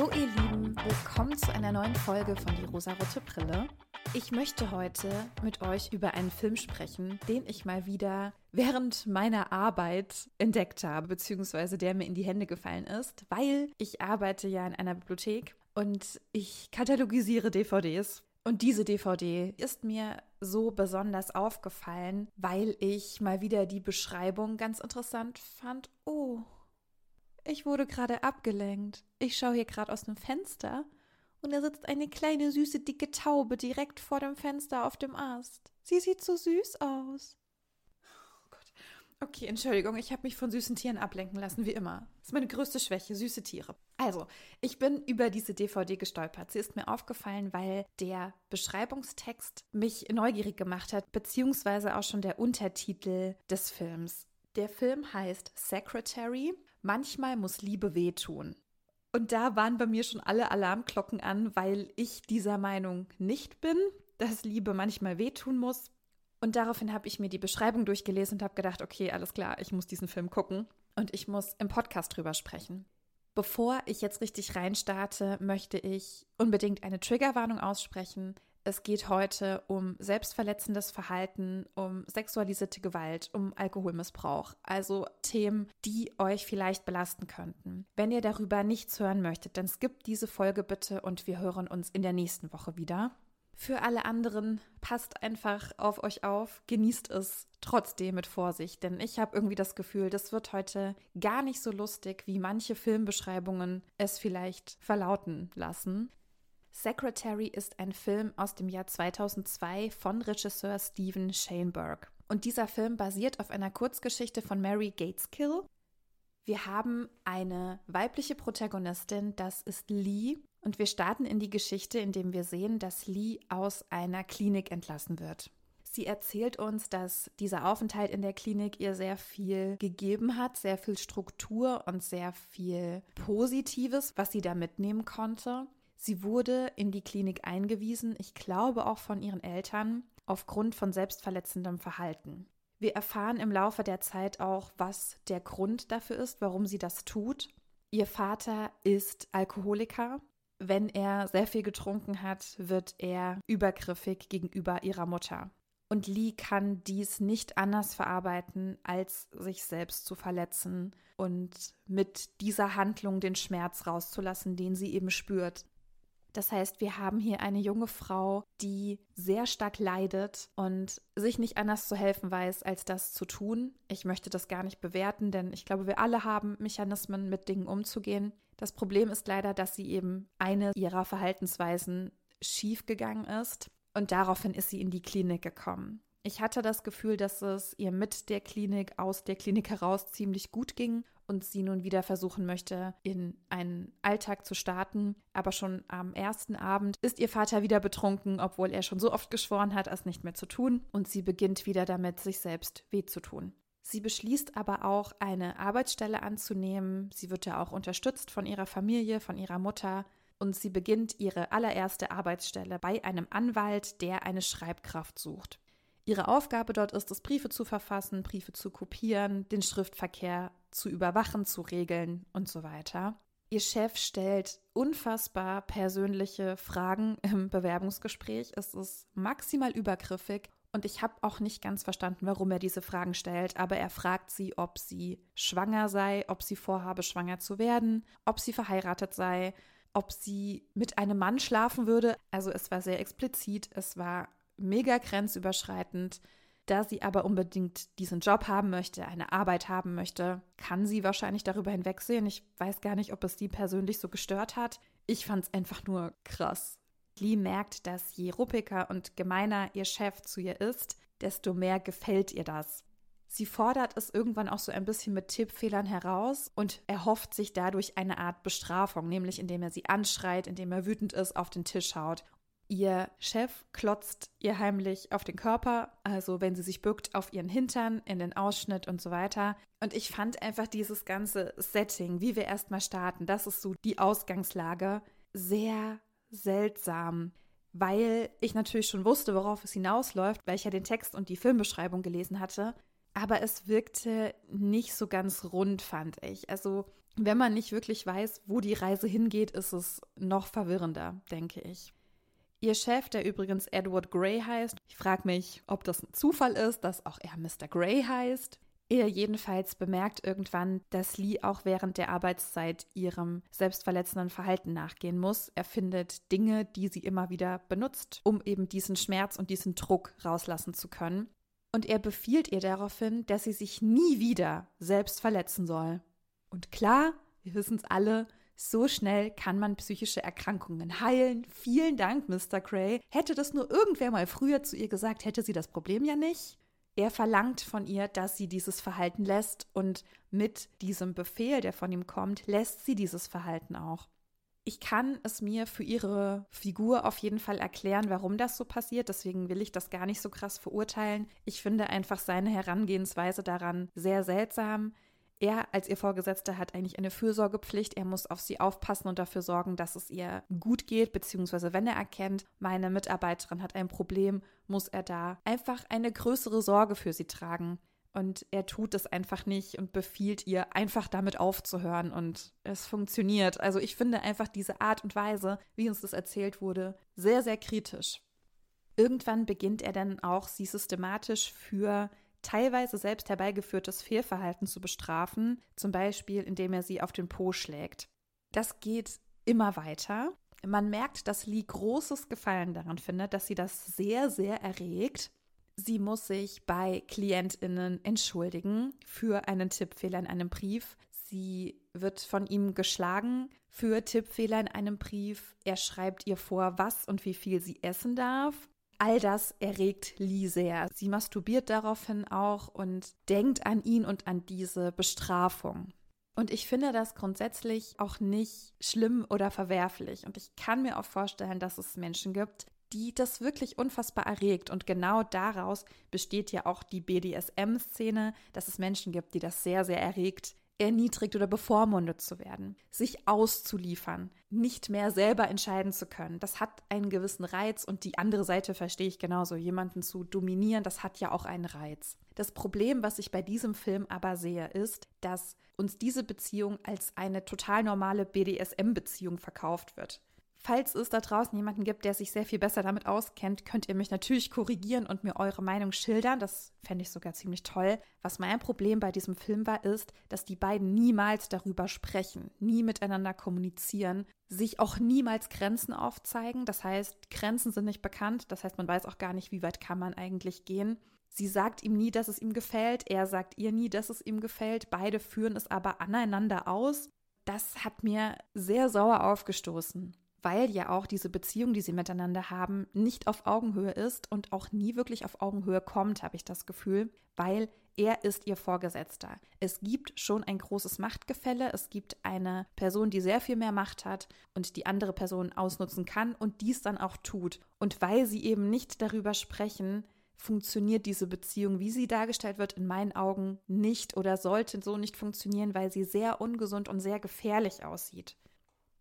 Hallo ihr Lieben, willkommen zu einer neuen Folge von Die rosarote Brille. Ich möchte heute mit euch über einen Film sprechen, den ich mal wieder während meiner Arbeit entdeckt habe, beziehungsweise der mir in die Hände gefallen ist, weil ich arbeite ja in einer Bibliothek und ich katalogisiere DVDs. Und diese DVD ist mir so besonders aufgefallen, weil ich mal wieder die Beschreibung ganz interessant fand. Oh, ich wurde gerade abgelenkt. Ich schaue hier gerade aus dem Fenster und da sitzt eine kleine süße dicke Taube direkt vor dem Fenster auf dem Ast. Sie sieht so süß aus. Oh Gott. Okay, Entschuldigung, ich habe mich von süßen Tieren ablenken lassen, wie immer. Das ist meine größte Schwäche, süße Tiere. Also, ich bin über diese DVD gestolpert. Sie ist mir aufgefallen, weil der Beschreibungstext mich neugierig gemacht hat, beziehungsweise auch schon der Untertitel des Films. Der Film heißt Secretary Manchmal muss Liebe wehtun. Und da waren bei mir schon alle Alarmglocken an, weil ich dieser Meinung nicht bin, dass Liebe manchmal wehtun muss. Und daraufhin habe ich mir die Beschreibung durchgelesen und habe gedacht, okay, alles klar, ich muss diesen Film gucken und ich muss im Podcast drüber sprechen. Bevor ich jetzt richtig reinstarte, möchte ich unbedingt eine Triggerwarnung aussprechen. Es geht heute um selbstverletzendes Verhalten, um sexualisierte Gewalt, um Alkoholmissbrauch, also Themen, die euch vielleicht belasten könnten. Wenn ihr darüber nichts hören möchtet, dann skippt diese Folge bitte und wir hören uns in der nächsten Woche wieder. Für alle anderen, passt einfach auf euch auf, genießt es trotzdem mit Vorsicht, denn ich habe irgendwie das Gefühl, das wird heute gar nicht so lustig, wie manche Filmbeschreibungen es vielleicht verlauten lassen. Secretary ist ein Film aus dem Jahr 2002 von Regisseur Steven Shaneberg. Und dieser Film basiert auf einer Kurzgeschichte von Mary Gateskill. Wir haben eine weibliche Protagonistin, das ist Lee. Und wir starten in die Geschichte, indem wir sehen, dass Lee aus einer Klinik entlassen wird. Sie erzählt uns, dass dieser Aufenthalt in der Klinik ihr sehr viel gegeben hat, sehr viel Struktur und sehr viel Positives, was sie da mitnehmen konnte. Sie wurde in die Klinik eingewiesen, ich glaube auch von ihren Eltern, aufgrund von selbstverletzendem Verhalten. Wir erfahren im Laufe der Zeit auch, was der Grund dafür ist, warum sie das tut. Ihr Vater ist Alkoholiker. Wenn er sehr viel getrunken hat, wird er übergriffig gegenüber ihrer Mutter. Und Lee kann dies nicht anders verarbeiten, als sich selbst zu verletzen und mit dieser Handlung den Schmerz rauszulassen, den sie eben spürt. Das heißt, wir haben hier eine junge Frau, die sehr stark leidet und sich nicht anders zu helfen weiß, als das zu tun. Ich möchte das gar nicht bewerten, denn ich glaube, wir alle haben Mechanismen, mit Dingen umzugehen. Das Problem ist leider, dass sie eben eine ihrer Verhaltensweisen schiefgegangen ist und daraufhin ist sie in die Klinik gekommen. Ich hatte das Gefühl, dass es ihr mit der Klinik, aus der Klinik heraus ziemlich gut ging und sie nun wieder versuchen möchte, in einen Alltag zu starten. Aber schon am ersten Abend ist ihr Vater wieder betrunken, obwohl er schon so oft geschworen hat, es nicht mehr zu tun. Und sie beginnt wieder damit, sich selbst weh zu tun. Sie beschließt aber auch, eine Arbeitsstelle anzunehmen. Sie wird ja auch unterstützt von ihrer Familie, von ihrer Mutter. Und sie beginnt ihre allererste Arbeitsstelle bei einem Anwalt, der eine Schreibkraft sucht. Ihre Aufgabe dort ist es, Briefe zu verfassen, Briefe zu kopieren, den Schriftverkehr zu überwachen, zu regeln und so weiter. Ihr Chef stellt unfassbar persönliche Fragen im Bewerbungsgespräch. Es ist maximal übergriffig und ich habe auch nicht ganz verstanden, warum er diese Fragen stellt, aber er fragt sie, ob sie schwanger sei, ob sie vorhabe, schwanger zu werden, ob sie verheiratet sei, ob sie mit einem Mann schlafen würde. Also es war sehr explizit, es war mega grenzüberschreitend. Da sie aber unbedingt diesen Job haben möchte, eine Arbeit haben möchte, kann sie wahrscheinlich darüber hinwegsehen. Ich weiß gar nicht, ob es die persönlich so gestört hat. Ich fand es einfach nur krass. Lee merkt, dass je ruppiger und gemeiner ihr Chef zu ihr ist, desto mehr gefällt ihr das. Sie fordert es irgendwann auch so ein bisschen mit Tippfehlern heraus und erhofft sich dadurch eine Art Bestrafung, nämlich indem er sie anschreit, indem er wütend ist, auf den Tisch haut Ihr Chef klotzt ihr heimlich auf den Körper, also wenn sie sich bückt, auf ihren Hintern, in den Ausschnitt und so weiter. Und ich fand einfach dieses ganze Setting, wie wir erstmal starten, das ist so die Ausgangslage, sehr seltsam, weil ich natürlich schon wusste, worauf es hinausläuft, weil ich ja den Text und die Filmbeschreibung gelesen hatte. Aber es wirkte nicht so ganz rund, fand ich. Also Wenn man nicht wirklich weiß, wo die Reise hingeht, ist es noch verwirrender, denke ich. Ihr Chef, der übrigens Edward Gray heißt, ich frage mich, ob das ein Zufall ist, dass auch er Mr. Gray heißt. Er jedenfalls bemerkt irgendwann, dass Lee auch während der Arbeitszeit ihrem selbstverletzenden Verhalten nachgehen muss. Er findet Dinge, die sie immer wieder benutzt, um eben diesen Schmerz und diesen Druck rauslassen zu können. Und er befiehlt ihr daraufhin, dass sie sich nie wieder selbst verletzen soll. Und klar, wir wissen es alle, so schnell kann man psychische Erkrankungen heilen. Vielen Dank, Mr. Gray. Hätte das nur irgendwer mal früher zu ihr gesagt, hätte sie das Problem ja nicht. Er verlangt von ihr, dass sie dieses Verhalten lässt und mit diesem Befehl, der von ihm kommt, lässt sie dieses Verhalten auch. Ich kann es mir für ihre Figur auf jeden Fall erklären, warum das so passiert. Deswegen will ich das gar nicht so krass verurteilen. Ich finde einfach seine Herangehensweise daran sehr seltsam. Er als ihr Vorgesetzter hat eigentlich eine Fürsorgepflicht. Er muss auf sie aufpassen und dafür sorgen, dass es ihr gut geht, beziehungsweise wenn er erkennt, meine Mitarbeiterin hat ein Problem, muss er da einfach eine größere Sorge für sie tragen. Und er tut es einfach nicht und befiehlt ihr, einfach damit aufzuhören. Und es funktioniert. Also ich finde einfach diese Art und Weise, wie uns das erzählt wurde, sehr, sehr kritisch. Irgendwann beginnt er dann auch, sie systematisch für teilweise selbst herbeigeführtes Fehlverhalten zu bestrafen, zum Beispiel indem er sie auf den Po schlägt. Das geht immer weiter. Man merkt, dass Lee großes Gefallen daran findet, dass sie das sehr, sehr erregt. Sie muss sich bei KlientInnen entschuldigen für einen Tippfehler in einem Brief. Sie wird von ihm geschlagen für Tippfehler in einem Brief. Er schreibt ihr vor, was und wie viel sie essen darf. All das erregt Lee sehr. Sie masturbiert daraufhin auch und denkt an ihn und an diese Bestrafung. Und ich finde das grundsätzlich auch nicht schlimm oder verwerflich. Und ich kann mir auch vorstellen, dass es Menschen gibt, die das wirklich unfassbar erregt. Und genau daraus besteht ja auch die BDSM-Szene, dass es Menschen gibt, die das sehr, sehr erregt, erniedrigt oder bevormundet zu werden, sich auszuliefern, nicht mehr selber entscheiden zu können. Das hat einen gewissen Reiz und die andere Seite verstehe ich genauso. Jemanden zu dominieren, das hat ja auch einen Reiz. Das Problem, was ich bei diesem Film aber sehe, ist, dass uns diese Beziehung als eine total normale BDSM-Beziehung verkauft wird. Falls es da draußen jemanden gibt, der sich sehr viel besser damit auskennt, könnt ihr mich natürlich korrigieren und mir eure Meinung schildern. Das fände ich sogar ziemlich toll. Was mein Problem bei diesem Film war, ist, dass die beiden niemals darüber sprechen, nie miteinander kommunizieren, sich auch niemals Grenzen aufzeigen. Das heißt, Grenzen sind nicht bekannt. Das heißt, man weiß auch gar nicht, wie weit kann man eigentlich gehen. Sie sagt ihm nie, dass es ihm gefällt. Er sagt ihr nie, dass es ihm gefällt. Beide führen es aber aneinander aus. Das hat mir sehr sauer aufgestoßen weil ja auch diese Beziehung, die sie miteinander haben, nicht auf Augenhöhe ist und auch nie wirklich auf Augenhöhe kommt, habe ich das Gefühl, weil er ist ihr Vorgesetzter. Es gibt schon ein großes Machtgefälle, es gibt eine Person, die sehr viel mehr Macht hat und die andere Person ausnutzen kann und dies dann auch tut. Und weil sie eben nicht darüber sprechen, funktioniert diese Beziehung, wie sie dargestellt wird, in meinen Augen nicht oder sollte so nicht funktionieren, weil sie sehr ungesund und sehr gefährlich aussieht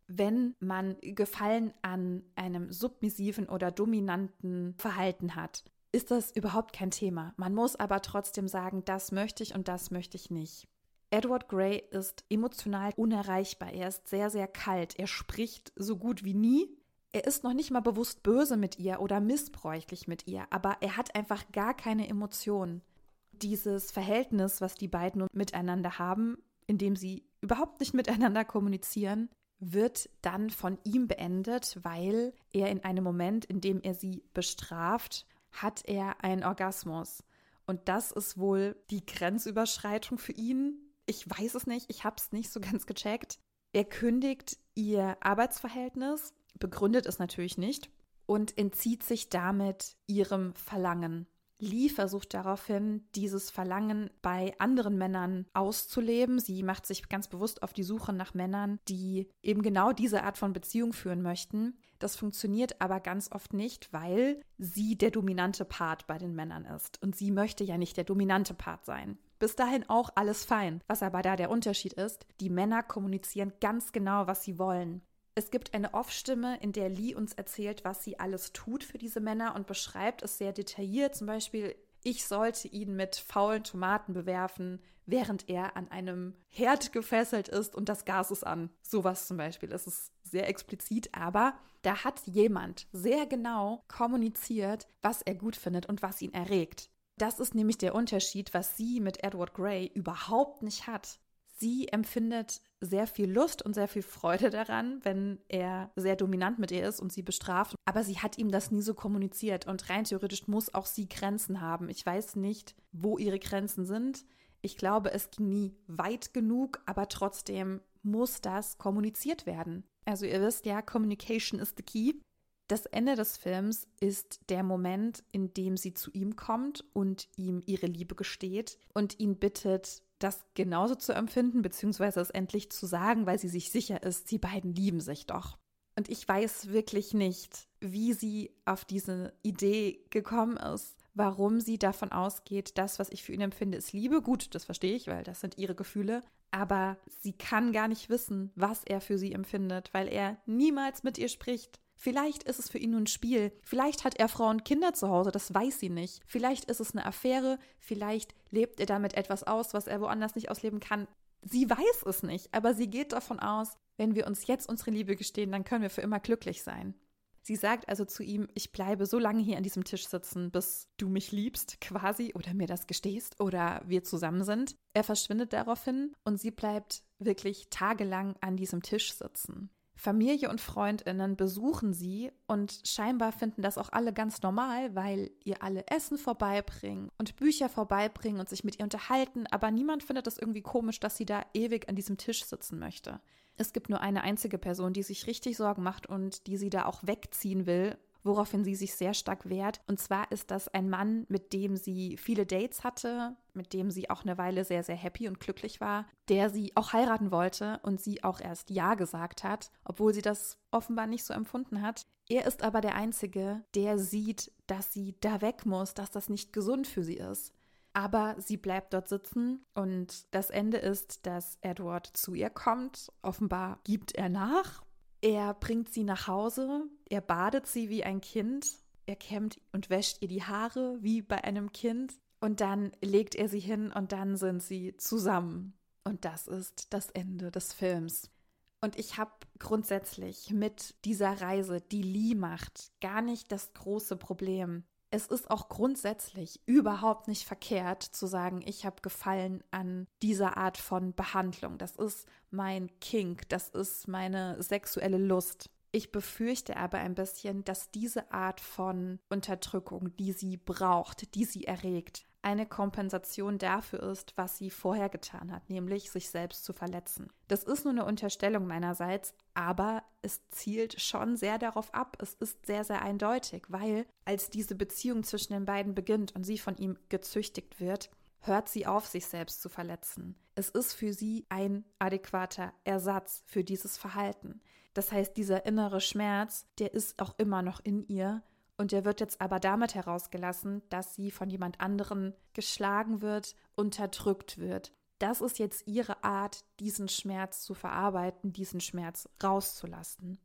wenn man Gefallen an einem submissiven oder dominanten Verhalten hat, ist das überhaupt kein Thema. Man muss aber trotzdem sagen, das möchte ich und das möchte ich nicht. Edward Gray ist emotional unerreichbar. Er ist sehr, sehr kalt. Er spricht so gut wie nie. Er ist noch nicht mal bewusst böse mit ihr oder missbräuchlich mit ihr, aber er hat einfach gar keine Emotionen. Dieses Verhältnis, was die beiden miteinander haben, in dem sie überhaupt nicht miteinander kommunizieren, wird dann von ihm beendet, weil er in einem Moment, in dem er sie bestraft, hat er einen Orgasmus. Und das ist wohl die Grenzüberschreitung für ihn. Ich weiß es nicht, ich habe es nicht so ganz gecheckt. Er kündigt ihr Arbeitsverhältnis, begründet es natürlich nicht und entzieht sich damit ihrem Verlangen. Lee versucht daraufhin, dieses Verlangen bei anderen Männern auszuleben. Sie macht sich ganz bewusst auf die Suche nach Männern, die eben genau diese Art von Beziehung führen möchten. Das funktioniert aber ganz oft nicht, weil sie der dominante Part bei den Männern ist. Und sie möchte ja nicht der dominante Part sein. Bis dahin auch alles fein. Was aber da der Unterschied ist, die Männer kommunizieren ganz genau, was sie wollen. Es gibt eine Off-Stimme, in der Lee uns erzählt, was sie alles tut für diese Männer und beschreibt es sehr detailliert. Zum Beispiel ich sollte ihn mit faulen Tomaten bewerfen, während er an einem Herd gefesselt ist und das Gas ist an. Sowas zum Beispiel. Es ist sehr explizit, aber da hat jemand sehr genau kommuniziert, was er gut findet und was ihn erregt. Das ist nämlich der Unterschied, was sie mit Edward Grey überhaupt nicht hat. Sie empfindet sehr viel Lust und sehr viel Freude daran, wenn er sehr dominant mit ihr ist und sie bestraft. Aber sie hat ihm das nie so kommuniziert und rein theoretisch muss auch sie Grenzen haben. Ich weiß nicht, wo ihre Grenzen sind. Ich glaube, es ging nie weit genug, aber trotzdem muss das kommuniziert werden. Also ihr wisst ja, Communication is the key. Das Ende des Films ist der Moment, in dem sie zu ihm kommt und ihm ihre Liebe gesteht und ihn bittet, das genauso zu empfinden, beziehungsweise es endlich zu sagen, weil sie sich sicher ist, sie beiden lieben sich doch. Und ich weiß wirklich nicht, wie sie auf diese Idee gekommen ist, warum sie davon ausgeht, das, was ich für ihn empfinde, ist Liebe. Gut, das verstehe ich, weil das sind ihre Gefühle. Aber sie kann gar nicht wissen, was er für sie empfindet, weil er niemals mit ihr spricht. Vielleicht ist es für ihn nur ein Spiel. Vielleicht hat er Frauen und Kinder zu Hause, das weiß sie nicht. Vielleicht ist es eine Affäre. Vielleicht lebt er damit etwas aus, was er woanders nicht ausleben kann. Sie weiß es nicht, aber sie geht davon aus, wenn wir uns jetzt unsere Liebe gestehen, dann können wir für immer glücklich sein. Sie sagt also zu ihm, ich bleibe so lange hier an diesem Tisch sitzen, bis du mich liebst, quasi, oder mir das gestehst, oder wir zusammen sind. Er verschwindet daraufhin und sie bleibt wirklich tagelang an diesem Tisch sitzen. Familie und Freundinnen besuchen sie und scheinbar finden das auch alle ganz normal, weil ihr alle Essen vorbeibringen und Bücher vorbeibringen und sich mit ihr unterhalten, aber niemand findet es irgendwie komisch, dass sie da ewig an diesem Tisch sitzen möchte. Es gibt nur eine einzige Person, die sich richtig Sorgen macht und die sie da auch wegziehen will woraufhin sie sich sehr stark wehrt. Und zwar ist das ein Mann, mit dem sie viele Dates hatte, mit dem sie auch eine Weile sehr, sehr happy und glücklich war, der sie auch heiraten wollte und sie auch erst Ja gesagt hat, obwohl sie das offenbar nicht so empfunden hat. Er ist aber der Einzige, der sieht, dass sie da weg muss, dass das nicht gesund für sie ist. Aber sie bleibt dort sitzen und das Ende ist, dass Edward zu ihr kommt. Offenbar gibt er nach er bringt sie nach Hause, er badet sie wie ein Kind, er kämmt und wäscht ihr die Haare wie bei einem Kind und dann legt er sie hin und dann sind sie zusammen. Und das ist das Ende des Films. Und ich habe grundsätzlich mit dieser Reise, die Lee macht, gar nicht das große Problem es ist auch grundsätzlich überhaupt nicht verkehrt zu sagen, ich habe Gefallen an dieser Art von Behandlung. Das ist mein Kink, das ist meine sexuelle Lust. Ich befürchte aber ein bisschen, dass diese Art von Unterdrückung, die sie braucht, die sie erregt, eine Kompensation dafür ist, was sie vorher getan hat, nämlich sich selbst zu verletzen. Das ist nur eine Unterstellung meinerseits, aber es zielt schon sehr darauf ab. Es ist sehr, sehr eindeutig, weil als diese Beziehung zwischen den beiden beginnt und sie von ihm gezüchtigt wird, hört sie auf, sich selbst zu verletzen. Es ist für sie ein adäquater Ersatz für dieses Verhalten. Das heißt, dieser innere Schmerz, der ist auch immer noch in ihr und der wird jetzt aber damit herausgelassen, dass sie von jemand anderem geschlagen wird, unterdrückt wird. Das ist jetzt ihre Art, diesen Schmerz zu verarbeiten, diesen Schmerz rauszulassen.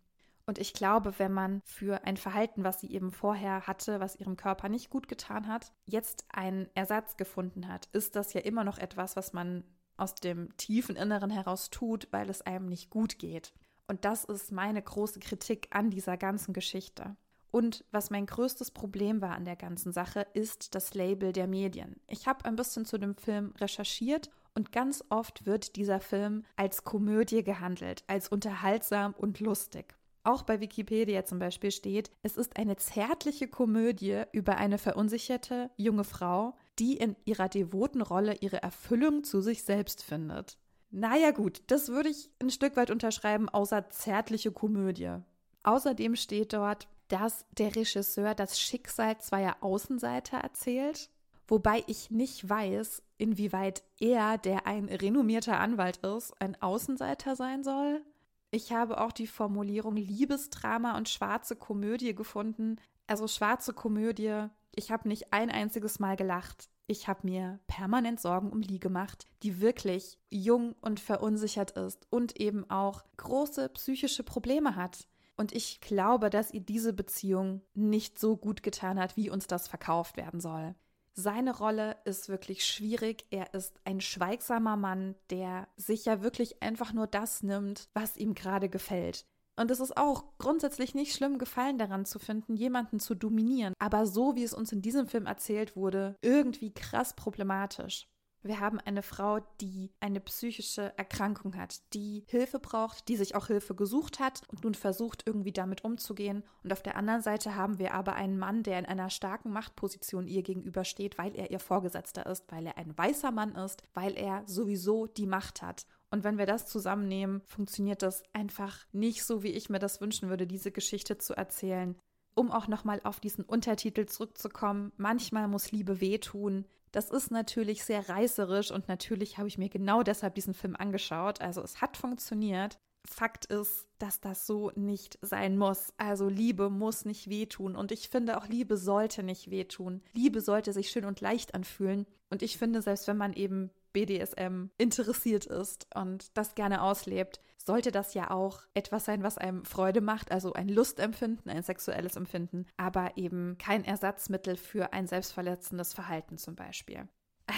Und ich glaube, wenn man für ein Verhalten, was sie eben vorher hatte, was ihrem Körper nicht gut getan hat, jetzt einen Ersatz gefunden hat, ist das ja immer noch etwas, was man aus dem tiefen Inneren heraus tut, weil es einem nicht gut geht. Und das ist meine große Kritik an dieser ganzen Geschichte. Und was mein größtes Problem war an der ganzen Sache, ist das Label der Medien. Ich habe ein bisschen zu dem Film recherchiert und ganz oft wird dieser Film als Komödie gehandelt, als unterhaltsam und lustig. Auch bei Wikipedia zum Beispiel steht, es ist eine zärtliche Komödie über eine verunsicherte junge Frau, die in ihrer devoten Rolle ihre Erfüllung zu sich selbst findet. Naja gut, das würde ich ein Stück weit unterschreiben, außer zärtliche Komödie. Außerdem steht dort, dass der Regisseur das Schicksal zweier Außenseiter erzählt, wobei ich nicht weiß, inwieweit er, der ein renommierter Anwalt ist, ein Außenseiter sein soll. Ich habe auch die Formulierung Liebesdrama und schwarze Komödie gefunden. Also schwarze Komödie, ich habe nicht ein einziges Mal gelacht. Ich habe mir permanent Sorgen um Lee gemacht, die wirklich jung und verunsichert ist und eben auch große psychische Probleme hat. Und ich glaube, dass ihr diese Beziehung nicht so gut getan hat, wie uns das verkauft werden soll. Seine Rolle ist wirklich schwierig. Er ist ein schweigsamer Mann, der sich ja wirklich einfach nur das nimmt, was ihm gerade gefällt. Und es ist auch grundsätzlich nicht schlimm, Gefallen daran zu finden, jemanden zu dominieren. Aber so wie es uns in diesem Film erzählt wurde, irgendwie krass problematisch. Wir haben eine Frau, die eine psychische Erkrankung hat, die Hilfe braucht, die sich auch Hilfe gesucht hat und nun versucht, irgendwie damit umzugehen. Und auf der anderen Seite haben wir aber einen Mann, der in einer starken Machtposition ihr gegenübersteht, weil er ihr Vorgesetzter ist, weil er ein weißer Mann ist, weil er sowieso die Macht hat. Und wenn wir das zusammennehmen, funktioniert das einfach nicht so, wie ich mir das wünschen würde, diese Geschichte zu erzählen. Um auch nochmal auf diesen Untertitel zurückzukommen, manchmal muss Liebe wehtun. Das ist natürlich sehr reißerisch und natürlich habe ich mir genau deshalb diesen Film angeschaut. Also es hat funktioniert. Fakt ist, dass das so nicht sein muss. Also Liebe muss nicht wehtun. Und ich finde auch Liebe sollte nicht wehtun. Liebe sollte sich schön und leicht anfühlen. Und ich finde, selbst wenn man eben BDSM interessiert ist und das gerne auslebt, sollte das ja auch etwas sein, was einem Freude macht, also ein Lustempfinden, ein sexuelles Empfinden, aber eben kein Ersatzmittel für ein selbstverletzendes Verhalten zum Beispiel.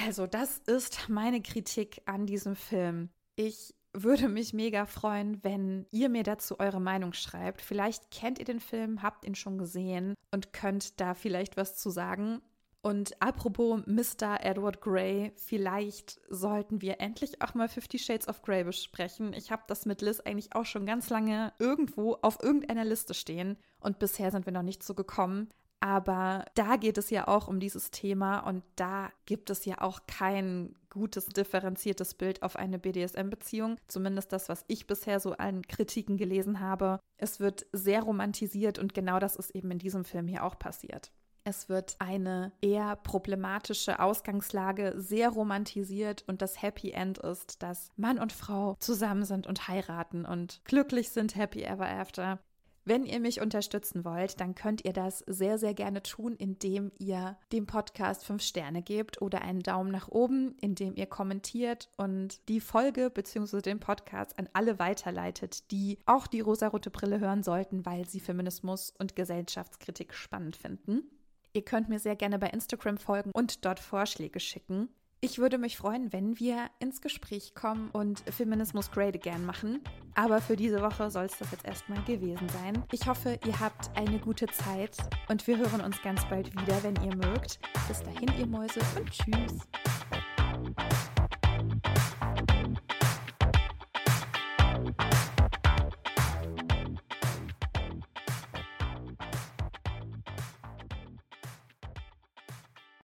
Also das ist meine Kritik an diesem Film. Ich würde mich mega freuen, wenn ihr mir dazu eure Meinung schreibt. Vielleicht kennt ihr den Film, habt ihn schon gesehen und könnt da vielleicht was zu sagen. Und apropos Mr. Edward Grey, vielleicht sollten wir endlich auch mal Fifty Shades of Grey besprechen. Ich habe das mit Liz eigentlich auch schon ganz lange irgendwo auf irgendeiner Liste stehen und bisher sind wir noch nicht so gekommen. Aber da geht es ja auch um dieses Thema und da gibt es ja auch kein gutes, differenziertes Bild auf eine BDSM-Beziehung. Zumindest das, was ich bisher so an Kritiken gelesen habe. Es wird sehr romantisiert und genau das ist eben in diesem Film hier auch passiert. Es wird eine eher problematische Ausgangslage sehr romantisiert und das Happy End ist, dass Mann und Frau zusammen sind und heiraten und glücklich sind, happy ever after. Wenn ihr mich unterstützen wollt, dann könnt ihr das sehr, sehr gerne tun, indem ihr dem Podcast fünf Sterne gebt oder einen Daumen nach oben, indem ihr kommentiert und die Folge bzw. den Podcast an alle weiterleitet, die auch die rosarote Brille hören sollten, weil sie Feminismus und Gesellschaftskritik spannend finden. Ihr könnt mir sehr gerne bei Instagram folgen und dort Vorschläge schicken. Ich würde mich freuen, wenn wir ins Gespräch kommen und Feminismus Great Again machen. Aber für diese Woche soll es das jetzt erstmal gewesen sein. Ich hoffe, ihr habt eine gute Zeit und wir hören uns ganz bald wieder, wenn ihr mögt. Bis dahin, ihr Mäuse und tschüss.